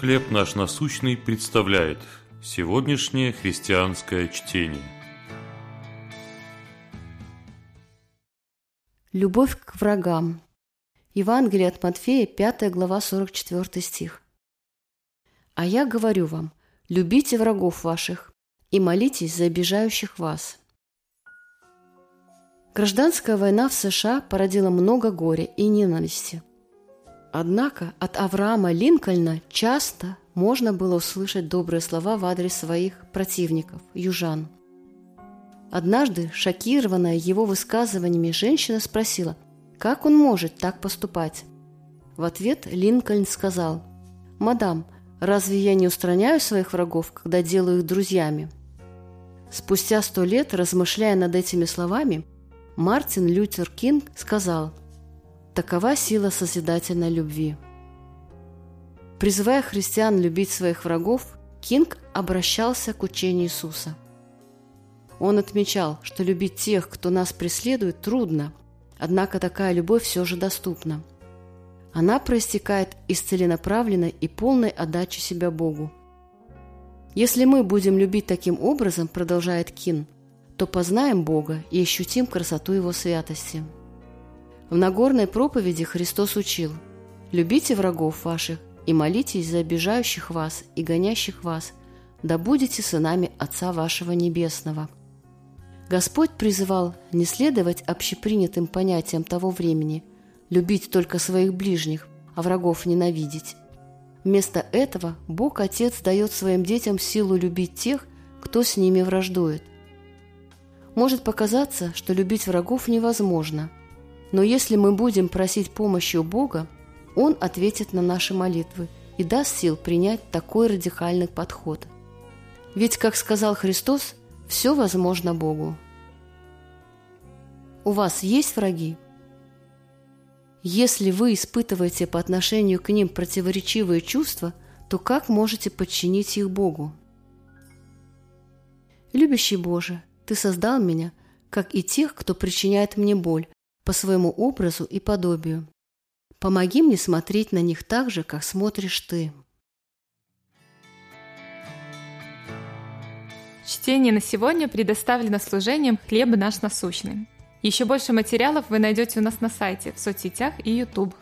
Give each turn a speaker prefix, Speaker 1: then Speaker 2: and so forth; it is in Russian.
Speaker 1: «Хлеб наш насущный» представляет сегодняшнее христианское чтение.
Speaker 2: Любовь к врагам. Евангелие от Матфея, 5 глава, 44 стих. «А я говорю вам, любите врагов ваших и молитесь за обижающих вас». Гражданская война в США породила много горя и ненависти. Однако от Авраама Линкольна часто можно было услышать добрые слова в адрес своих противников, южан. Однажды, шокированная его высказываниями, женщина спросила, как он может так поступать. В ответ Линкольн сказал, «Мадам, разве я не устраняю своих врагов, когда делаю их друзьями?» Спустя сто лет, размышляя над этими словами, Мартин Лютер Кинг сказал «Такова сила созидательной любви». Призывая христиан любить своих врагов, Кинг обращался к учению Иисуса. Он отмечал, что любить тех, кто нас преследует, трудно, однако такая любовь все же доступна. Она проистекает из целенаправленной и полной отдачи себя Богу. Если мы будем любить таким образом, продолжает Кин, то познаем Бога и ощутим красоту Его святости. В Нагорной проповеди Христос учил «Любите врагов ваших и молитесь за обижающих вас и гонящих вас, да будете сынами Отца вашего Небесного». Господь призывал не следовать общепринятым понятиям того времени, любить только своих ближних, а врагов ненавидеть. Вместо этого Бог Отец дает своим детям силу любить тех, кто с ними враждует – может показаться, что любить врагов невозможно, но если мы будем просить помощи у Бога, Он ответит на наши молитвы и даст сил принять такой радикальный подход. Ведь, как сказал Христос, все возможно Богу. У вас есть враги? Если вы испытываете по отношению к ним противоречивые чувства, то как можете подчинить их Богу? Любящий Боже, ты создал меня, как и тех, кто причиняет мне боль, по своему образу и подобию. Помоги мне смотреть на них так же, как смотришь ты.
Speaker 3: Чтение на сегодня предоставлено служением «Хлеб наш насущный». Еще больше материалов вы найдете у нас на сайте, в соцсетях и YouTube.